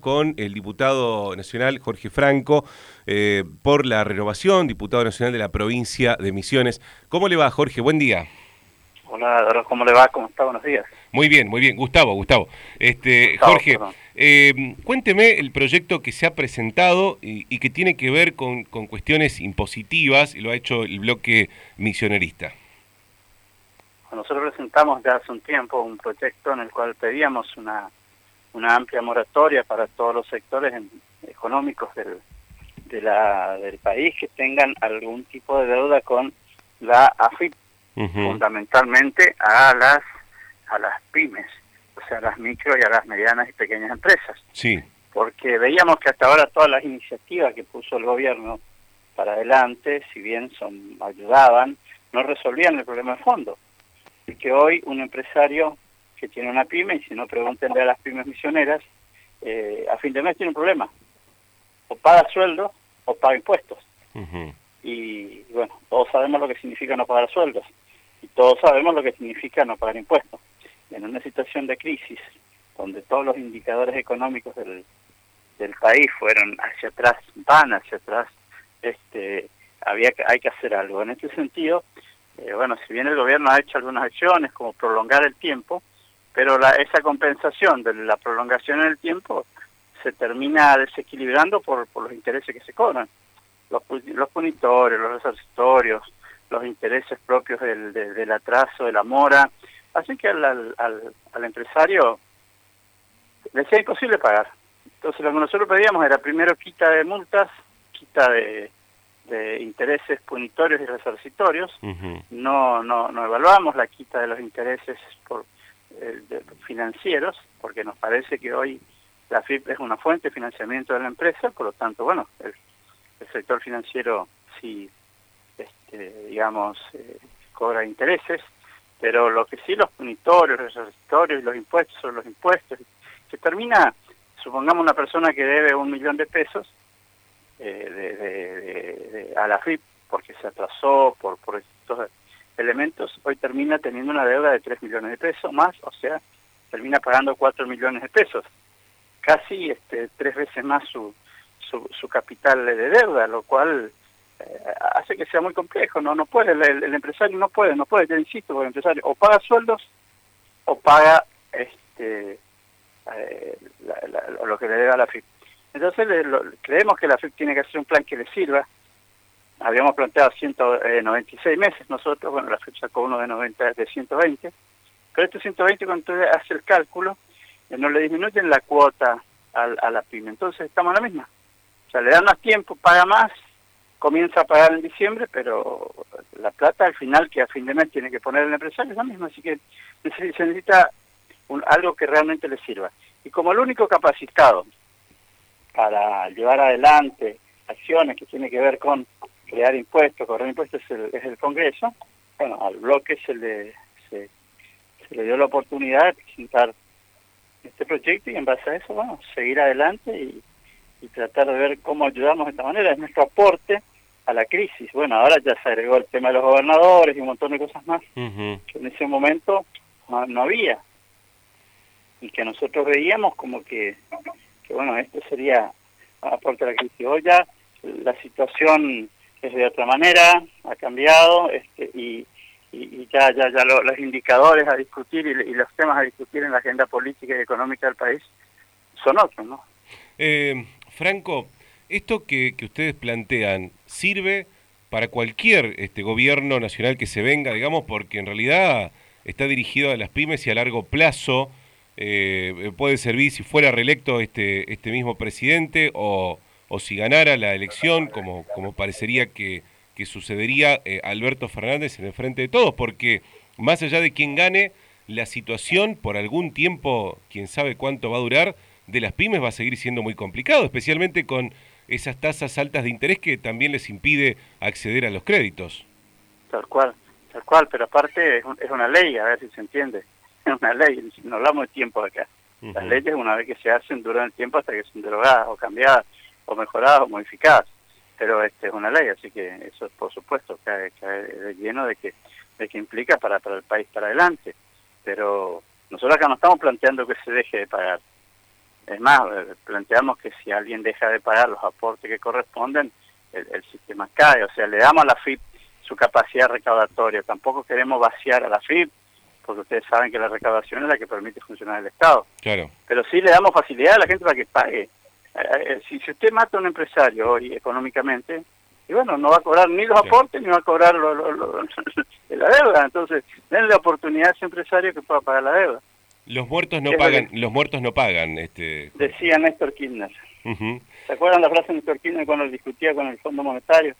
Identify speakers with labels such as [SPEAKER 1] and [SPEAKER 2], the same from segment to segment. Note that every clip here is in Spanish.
[SPEAKER 1] con el diputado nacional Jorge Franco eh, por la renovación, diputado nacional de la provincia de Misiones. ¿Cómo le va, Jorge? Buen día.
[SPEAKER 2] Hola, ¿cómo le va? ¿Cómo está? Buenos días.
[SPEAKER 1] Muy bien, muy bien. Gustavo, Gustavo. Este, Jorge, eh, cuénteme el proyecto que se ha presentado y, que tiene que ver con, con, cuestiones impositivas y lo ha hecho el bloque misionerista.
[SPEAKER 2] Nosotros presentamos ya hace un tiempo un proyecto en el cual pedíamos una una amplia moratoria para todos los sectores económicos del, de la, del país que tengan algún tipo de deuda con la AFIP, fundamentalmente a las a las pymes, o sea, a las micro y a las medianas y pequeñas empresas.
[SPEAKER 1] Sí.
[SPEAKER 2] Porque veíamos que hasta ahora todas las iniciativas que puso el gobierno para adelante, si bien son ayudaban, no resolvían el problema de fondo. Y que hoy un empresario que tiene una pyme, y si no, pregúntenle a las pymes misioneras, eh, a fin de mes tiene un problema. O paga sueldos o paga impuestos. Y bueno, todos sabemos lo que significa no pagar sueldos. Y todos sabemos lo que significa no pagar impuestos. En una situación de crisis, donde todos los indicadores económicos del, del país fueron hacia atrás, van hacia atrás, este, había hay que hacer algo. En este sentido, eh, bueno, si bien el gobierno ha hecho algunas acciones como prolongar el tiempo, pero la, esa compensación de la prolongación en el tiempo se termina desequilibrando por, por los intereses que se cobran. Los, los punitorios, los resarcitorios, los intereses propios del, del atraso, de la mora, hacen que al, al, al, empresario le sea imposible pagar. Entonces lo que nosotros pedíamos era primero quita de multas, quita de, de intereses punitorios y resarcitorios, no, no, no evaluamos la quita de los intereses por eh, financieros, porque nos parece que hoy la FIP es una fuente de financiamiento de la empresa, por lo tanto, bueno, el, sector financiero sí, este, digamos, eh, cobra intereses, pero lo que sí los punitorios, los resarcitorios y los impuestos son los impuestos, que termina, supongamos una persona que debe un millón de pesos eh, de, a la FIP porque se atrasó por, por estos elementos, hoy termina teniendo una deuda de 3 millones de pesos más, o sea, termina pagando 4 millones de pesos, casi este, tres veces más su, su, capital de deuda, lo cual eh, hace que sea muy complejo, no no puede, el, empresario no puede, no puede, yo insisto, el empresario o paga sueldos o paga este eh, lo que le debe a la FIP. Entonces creemos que la FIP tiene que hacer un plan que le sirva, habíamos planteado 196 meses nosotros, bueno, la fecha sacó uno de 90 de 120, pero este 120 cuando usted hace el cálculo, eh, no le disminuyen la cuota a, la pyme, entonces estamos en la misma. O sea, le dan más tiempo, paga más, comienza a pagar en diciembre, pero la plata al final que a fin de mes tiene que poner el empresario es la misma, así que se necesita algo que realmente le sirva. Y como el único capacitado para llevar adelante acciones que tiene que ver con crear impuestos, cobrar impuestos es el, es el Congreso, bueno, al bloque se le, se, le dio la oportunidad de presentar este proyecto y en base a eso, bueno, seguir adelante y, tratar de ver cómo ayudamos de esta manera. Es nuestro aporte a la crisis. Bueno, ahora ya se agregó el tema de los gobernadores y un montón de cosas más que en ese momento no, había y que nosotros veíamos como que, que bueno, esto sería aporte a la crisis. Hoy ya la situación es de otra manera, ha cambiado este, y, ya, ya, ya los indicadores a discutir y, los temas a discutir en la agenda política y económica del país son otros, ¿no?
[SPEAKER 1] Eh, Franco, esto que, que ustedes plantean sirve para cualquier este gobierno nacional que se venga, digamos, porque en realidad está dirigido a las pymes y a largo plazo eh, puede servir si fuera reelecto este, este mismo presidente o o si ganara la elección, como, como parecería que, que sucedería eh, Alberto Fernández en el frente de todos, porque más allá de quien gane, la situación por algún tiempo, quién sabe cuánto va a durar, de las pymes va a seguir siendo muy complicado, especialmente con esas tasas altas de interés que también les impide acceder a los créditos.
[SPEAKER 2] Tal cual, tal cual, pero aparte es, una ley, a ver si se entiende, es una ley, no hablamos de tiempo acá. Las leyes una vez que se hacen duran el tiempo hasta que son derogadas o cambiadas o mejoradas o modificadas. Pero este es una ley, así que eso por supuesto cae, cae lleno de que, de que implica para, para el país para adelante. Pero nosotros acá no estamos planteando que se deje de pagar. Es más, eh, planteamos que si alguien deja de pagar los aportes que corresponden, el, sistema cae. O sea, le damos a la FIP su capacidad recaudatoria. Tampoco queremos vaciar a la FIP, porque ustedes saben que la recaudación es la que permite funcionar el Estado.
[SPEAKER 1] Claro.
[SPEAKER 2] Pero sí le damos facilidad a la gente para que pague. Eh, si, si usted mata a un empresario hoy económicamente, y bueno, no va a cobrar ni los aportes ni va a cobrar lo, la deuda. Entonces, denle la oportunidad a ese empresario que pueda pagar la deuda.
[SPEAKER 1] Los muertos no pagan, los muertos no pagan, este.
[SPEAKER 2] Decía Néstor Kirchner. ¿Se acuerdan la frase de Néstor Kirchner cuando discutía con el Fondo Monetario?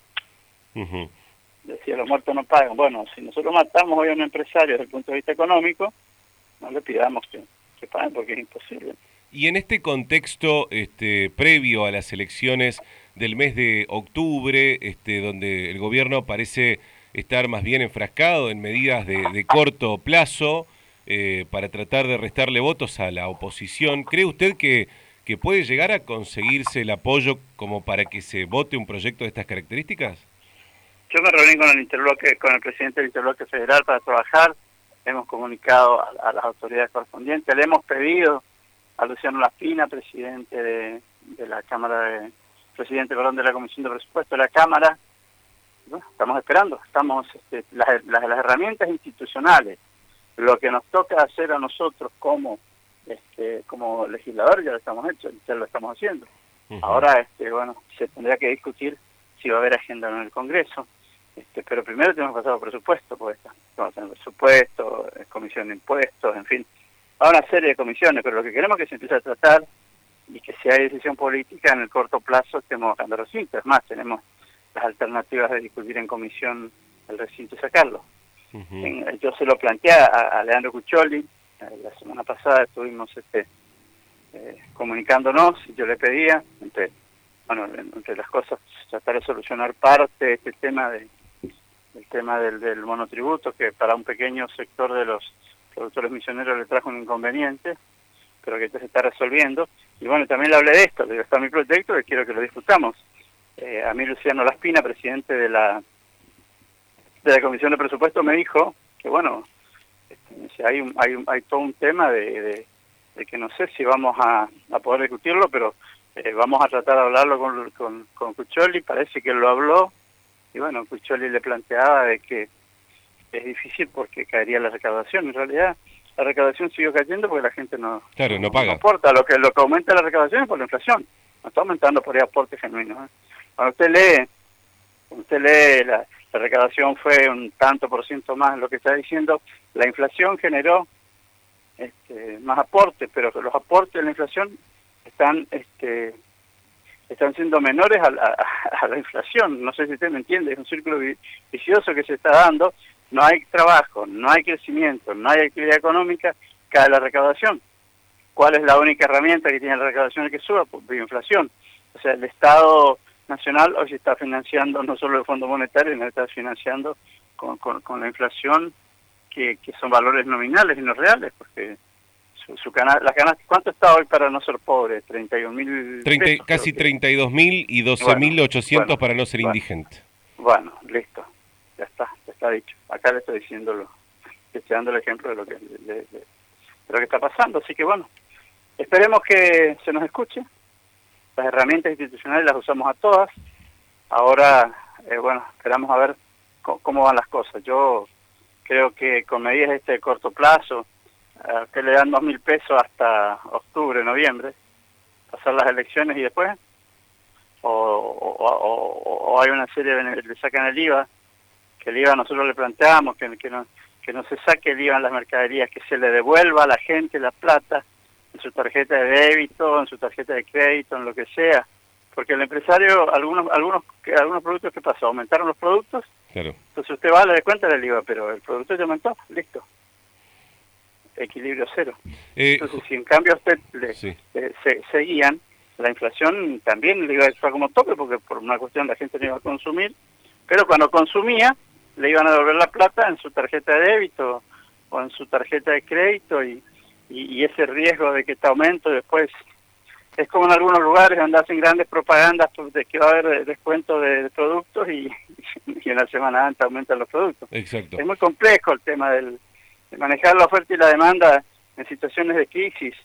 [SPEAKER 2] Decía los muertos no pagan. Bueno, si nosotros matamos hoy a un empresario desde el punto de vista económico, no le pidamos que, que paguen porque es imposible.
[SPEAKER 1] Y en este contexto, este, previo a las elecciones del mes de octubre, este, donde el gobierno parece estar más bien enfrascado en medidas de corto plazo, eh, para tratar de restarle votos a la oposición. ¿Cree usted que, que puede llegar a conseguirse el apoyo como para que se vote un proyecto de estas características?
[SPEAKER 2] Yo me reuní con el interbloque, con el presidente del interbloque federal para trabajar. Hemos comunicado a, las autoridades correspondientes. Le hemos pedido a Luciano Laspina, presidente de, la Cámara de, presidente perdón, de la Comisión de Presupuesto de la Cámara. estamos esperando. Estamos este, las, las herramientas institucionales lo que nos toca hacer a nosotros como este, como legisladores ya lo estamos hecho, ya lo estamos haciendo. Ahora, este, bueno, se tendría que discutir si va a haber agenda en el Congreso. Este, pero primero tenemos que pasar por presupuesto, pues vamos a tener presupuesto, comisión de impuestos, en fin, a una serie de comisiones, pero lo que queremos es que se empiece a tratar y que si hay decisión política en el corto plazo estemos bajando recinto. Es más, tenemos las alternativas de discutir en comisión el recinto y sacarlo yo se lo planteé a, Leandro Cuccioli, eh, la semana pasada estuvimos este, eh, comunicándonos y yo le pedía, entre, bueno, entre las cosas, tratar de solucionar parte de este tema de, el tema del, del monotributo, que para un pequeño sector de los productores misioneros le trajo un inconveniente, pero que se está resolviendo. Y bueno, también le hablé de esto, de está mi proyecto y quiero que lo discutamos. Eh, a mí Luciano Laspina, presidente de la de la Comisión de Presupuesto me dijo que, bueno, este, hay, un, hay, hay todo un tema de, de, que no sé si vamos a, a poder discutirlo, pero eh, vamos a tratar de hablarlo con, con, con parece que él lo habló, y bueno, Cuccioli le planteaba de que es difícil porque caería la recaudación, en realidad la recaudación siguió cayendo porque la gente no,
[SPEAKER 1] claro, no, paga.
[SPEAKER 2] aporta, lo que, lo que aumenta la recaudación es por la inflación, no está aumentando por el aporte genuino. ¿eh? Cuando usted lee, cuando usted lee la, la recaudación fue un tanto por ciento más lo que está diciendo, la inflación generó este, más aportes, pero los aportes de la inflación están este, están siendo menores a la, inflación. No sé si usted me entiende, es un círculo vicioso que se está dando. No hay trabajo, no hay crecimiento, no hay actividad económica, cae la recaudación. ¿Cuál es la única herramienta que tiene la recaudación que suba? Pues la inflación. O sea, el Estado nacional hoy se está financiando no solo el Fondo Monetario, sino está financiando con, con, la inflación que, que, son valores nominales y no reales, porque su, su canal, la canasta, ¿cuánto está hoy para no ser pobre? 31 mil
[SPEAKER 1] Casi 32 mil y 12 mil 800 para no ser indigente.
[SPEAKER 2] Bueno, listo, ya está, está dicho. Acá le estoy diciendo, lo, estoy dando el ejemplo de lo que, de lo que está pasando, así que bueno, esperemos que se nos escuche, las herramientas institucionales las usamos a todas. Ahora, eh, bueno, esperamos a ver cómo, van las cosas. Yo creo que con medidas de este corto plazo, que le dan dos mil pesos hasta octubre, noviembre, pasar las elecciones y después, o, hay una serie de le sacan el IVA, que el IVA nosotros le planteamos, que, que, no, que no se saque el IVA en las mercaderías, que se le devuelva a la gente la plata en su tarjeta de débito, en su tarjeta de crédito, en lo que sea. Porque el empresario, algunos algunos algunos productos, ¿qué pasó? ¿Aumentaron los productos?
[SPEAKER 1] Claro.
[SPEAKER 2] Entonces usted va, le cuenta del IVA, pero el producto ya aumentó, listo. Equilibrio cero. Eh, Entonces, si en cambio usted le, se, seguían, la inflación también le iba a estar como tope, porque por una cuestión la gente no iba a consumir, pero cuando consumía, le iban a devolver la plata en su tarjeta de débito o en su tarjeta de crédito y y, ese riesgo de que este aumento después es como en algunos lugares donde hacen grandes propagandas de que va a haber descuento de, productos y, y, en la semana antes aumentan los productos.
[SPEAKER 1] Exacto.
[SPEAKER 2] Es muy complejo el tema del, de manejar la oferta y la demanda en situaciones de crisis.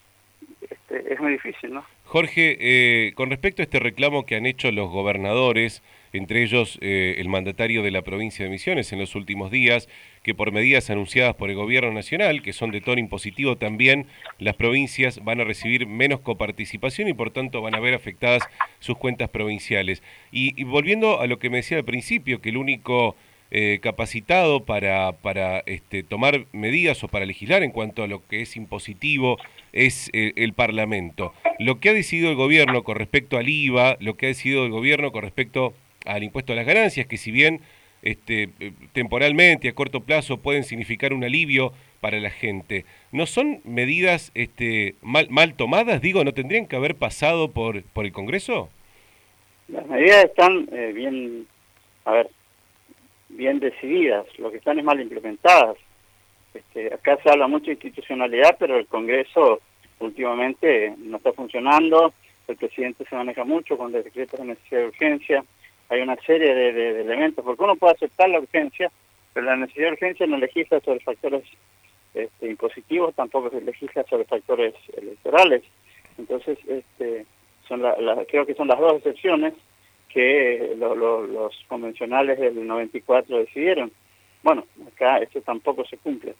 [SPEAKER 2] este, es muy difícil, ¿no?
[SPEAKER 1] Jorge, eh, con respecto a este reclamo que han hecho los gobernadores, entre ellos eh, el mandatario de la provincia de Misiones en los últimos días, que por medidas anunciadas por el gobierno nacional, que son de tono impositivo también, las provincias van a recibir menos coparticipación y por tanto van a ver afectadas sus cuentas provinciales. Y, volviendo a lo que me decía al principio, que el único eh, capacitado para, para este, tomar medidas o para legislar en cuanto a lo que es impositivo es eh, el Parlamento. Lo que ha decidido el gobierno con respecto al IVA, lo que ha decidido el gobierno con respecto al impuesto a las ganancias, que si bien este, eh, temporalmente, a corto plazo, pueden significar un alivio para la gente, ¿no son medidas este, mal, mal tomadas? Digo, ¿no tendrían que haber pasado por, por el Congreso?
[SPEAKER 2] Las medidas están eh, bien, a ver, bien decididas, lo que están es mal implementadas. Este, acá se habla mucho de institucionalidad, pero el Congreso últimamente no está funcionando, el presidente se maneja mucho con decretos de necesidad de urgencia, hay una serie de, elementos, porque uno puede aceptar la urgencia, pero la necesidad de urgencia no legisla sobre factores este, impositivos, tampoco se legisla sobre factores electorales. Entonces, este, son la, creo que son las dos excepciones que los convencionales del 94 decidieron. Bueno, acá esto tampoco se cumple.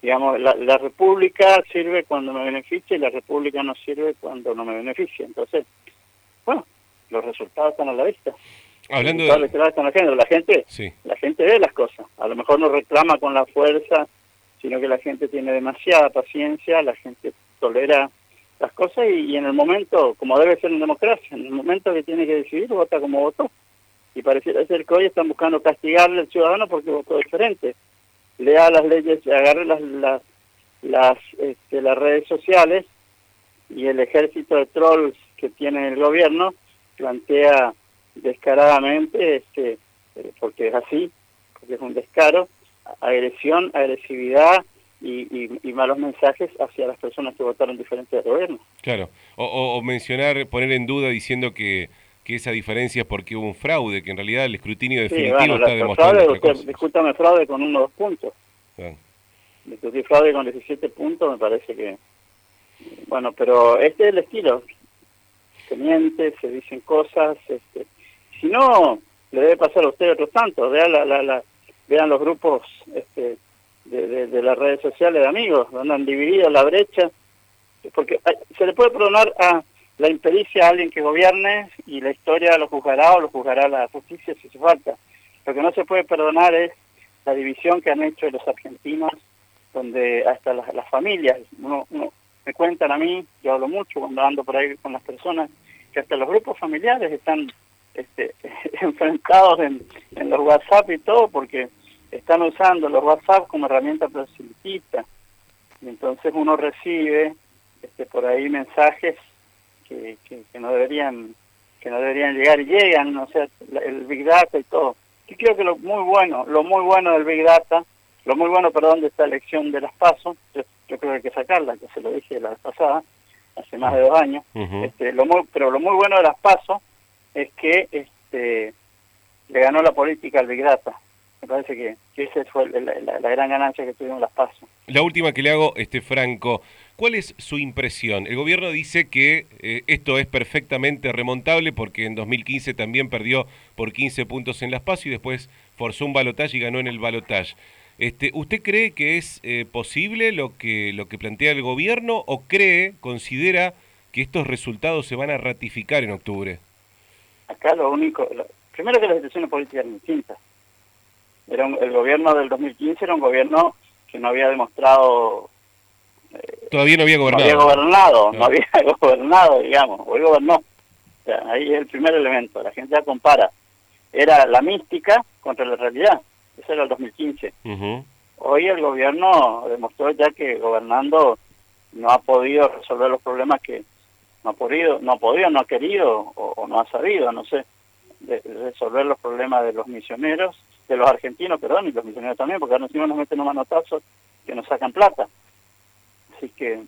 [SPEAKER 2] Digamos, la, la república sirve cuando me beneficia y la república no sirve cuando no me beneficia. Entonces, bueno, los resultados están a la vista.
[SPEAKER 1] Hablando
[SPEAKER 2] de... La gente, la gente ve las cosas. A lo mejor no reclama con la fuerza, sino que la gente tiene demasiada paciencia, la gente tolera las cosas y, en el momento, como debe ser en democracia, en el momento que tiene que decidir, vota como votó. Y pareciera ser que hoy están buscando castigarle al ciudadano porque votó diferente. Lea las leyes, agarre las, las, las, este, las redes sociales y el ejército de trolls que tiene el gobierno plantea descaradamente, este, eh, porque es así, porque es un descaro, agresión, agresividad y, malos mensajes hacia las personas que votaron diferente del gobierno.
[SPEAKER 1] Claro, o, mencionar, poner en duda diciendo que, que esa diferencia es porque hubo un fraude, que en realidad el escrutinio definitivo está demostrando.
[SPEAKER 2] Fraude, discúlpame fraude con uno o dos puntos. Discutir fraude con 17 puntos me parece que... Bueno, pero este es el estilo. Se miente, se dicen cosas, este, si no, le debe pasar a usted otros tantos. Vean, la, la, vean los grupos este, de, las redes sociales de amigos, donde han dividido la brecha. Porque se le puede perdonar a la impericia a alguien que gobierne y la historia lo juzgará o lo juzgará la justicia si hace falta. Lo que no se puede perdonar es la división que han hecho los argentinos, donde hasta las, las familias, uno, me cuentan a mí, yo hablo mucho cuando ando por ahí con las personas, que hasta los grupos familiares están este, enfrentados en, en, los WhatsApp y todo porque están usando los WhatsApp como herramienta proselitista y entonces uno recibe este, por ahí mensajes que, que, no deberían que no deberían llegar y llegan, o sea, el Big Data y todo. Y creo que lo muy bueno, lo muy bueno del Big Data, lo muy bueno, perdón, de esta elección de las PASO, yo, creo que hay que sacarla, que se lo dije la vez pasada, hace más de dos años, este, lo muy, pero lo muy bueno de las PASO es que este le ganó la política al Big Data. Me parece que, esa fue la, gran ganancia que tuvieron las pasos.
[SPEAKER 1] La última que le hago, este Franco, ¿cuál es su impresión? El gobierno dice que eh, esto es perfectamente remontable porque en 2015 también perdió por 15 puntos en las PASO y después forzó un balotaje y ganó en el balotaje. Este, ¿Usted cree que es eh, posible lo que, lo que plantea el gobierno o cree, considera que estos resultados se van a ratificar en octubre?
[SPEAKER 2] Acá lo único, primero que las situaciones políticas eran distintas. Era el gobierno del 2015 era un gobierno que no había demostrado...
[SPEAKER 1] Eh, Todavía no había gobernado.
[SPEAKER 2] No había gobernado, no, había gobernado, digamos, hoy gobernó. O sea, ahí es el primer elemento, la gente ya compara. Era la mística contra la realidad, eso era el 2015. Hoy el gobierno demostró ya que gobernando no ha podido resolver los problemas que, no ha podido, no ha podido, no ha querido o, no ha sabido, no sé, resolver los problemas de los misioneros, de los argentinos, perdón, y los misioneros también, porque ahora encima nos meten un manotazo que nos sacan plata. Así que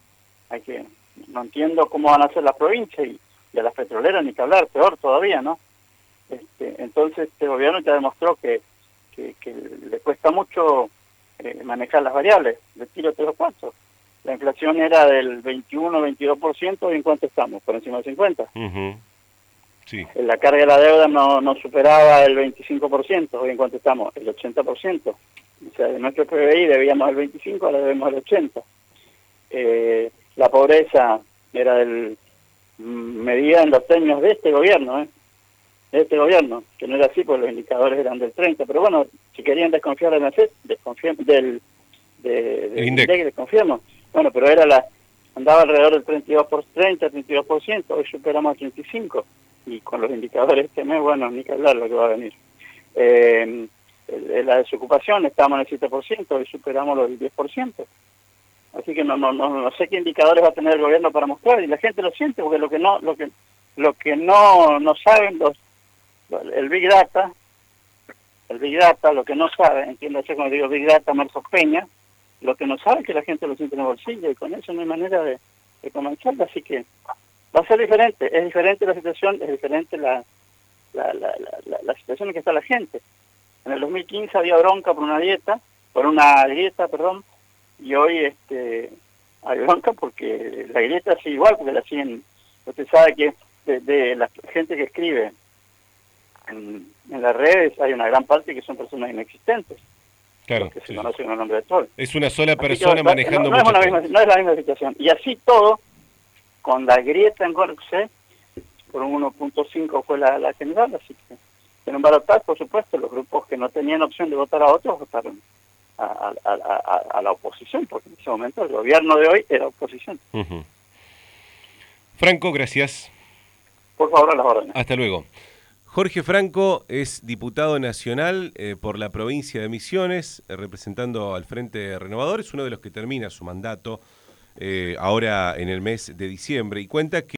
[SPEAKER 2] hay que, no entiendo cómo van a ser las provincias y, a las petroleras ni que hablar, peor todavía, ¿no? Este, entonces este gobierno ya demostró que, que, le cuesta mucho eh, manejar las variables, le tiro tres o cuatro. La inflación era del 21, 22%, ¿y en cuánto estamos? Por encima del 50%.
[SPEAKER 1] sí.
[SPEAKER 2] La carga de la deuda no, no superaba el 25%, hoy en cuánto estamos? El 80%. O sea, de nuestro PBI debíamos el 25, ahora debemos el 80. Eh, la pobreza era del medida en los términos de este gobierno, ¿eh? de este gobierno, que no era así porque los indicadores eran del 30, pero bueno, si querían desconfiar de la FED, del, de, INDEC, desconfiamos. Bueno, pero era la andaba alrededor del 32 por 30, 32%, hoy superamos el 35 y con los indicadores este mes, bueno, ni que hablar lo que va a venir. Eh, la desocupación estamos en el 7%, hoy superamos los 10%. Así que no, no, no, no sé qué indicadores va a tener el gobierno para mostrar y la gente lo siente porque lo que no lo que lo que no no saben los el big data el big data lo que no sabe entiéndase cuando digo big data Marcos Peña lo que no sabe es que la gente lo siente en el bolsillo y con eso no hay manera de, de así que va a ser diferente es diferente la situación es diferente la la, la, la, la situación en que está la gente en el 2015 había bronca por una dieta por una dieta perdón y hoy este hay bronca porque la grieta sigue igual, porque la siguen, usted sabe que de, la gente que escribe en, las redes hay una gran parte que son personas inexistentes.
[SPEAKER 1] Claro.
[SPEAKER 2] Que se conocen con el nombre de todo.
[SPEAKER 1] Es una sola persona manejando
[SPEAKER 2] no, no, es no, es la misma situación. Y así todo, con la grieta en Gorxe, por un 1.5 fue la, la general, así que en un balotaje, por supuesto, los grupos que no tenían opción de votar a otros votaron a, la oposición, porque en ese momento el gobierno de hoy era oposición.
[SPEAKER 1] Franco, gracias.
[SPEAKER 2] Por favor, a las órdenes.
[SPEAKER 1] Hasta luego. Jorge Franco es diputado nacional eh, por la provincia de Misiones, eh, representando al Frente Renovador, es uno de los que termina su mandato eh, ahora en el mes de diciembre. Y cuenta que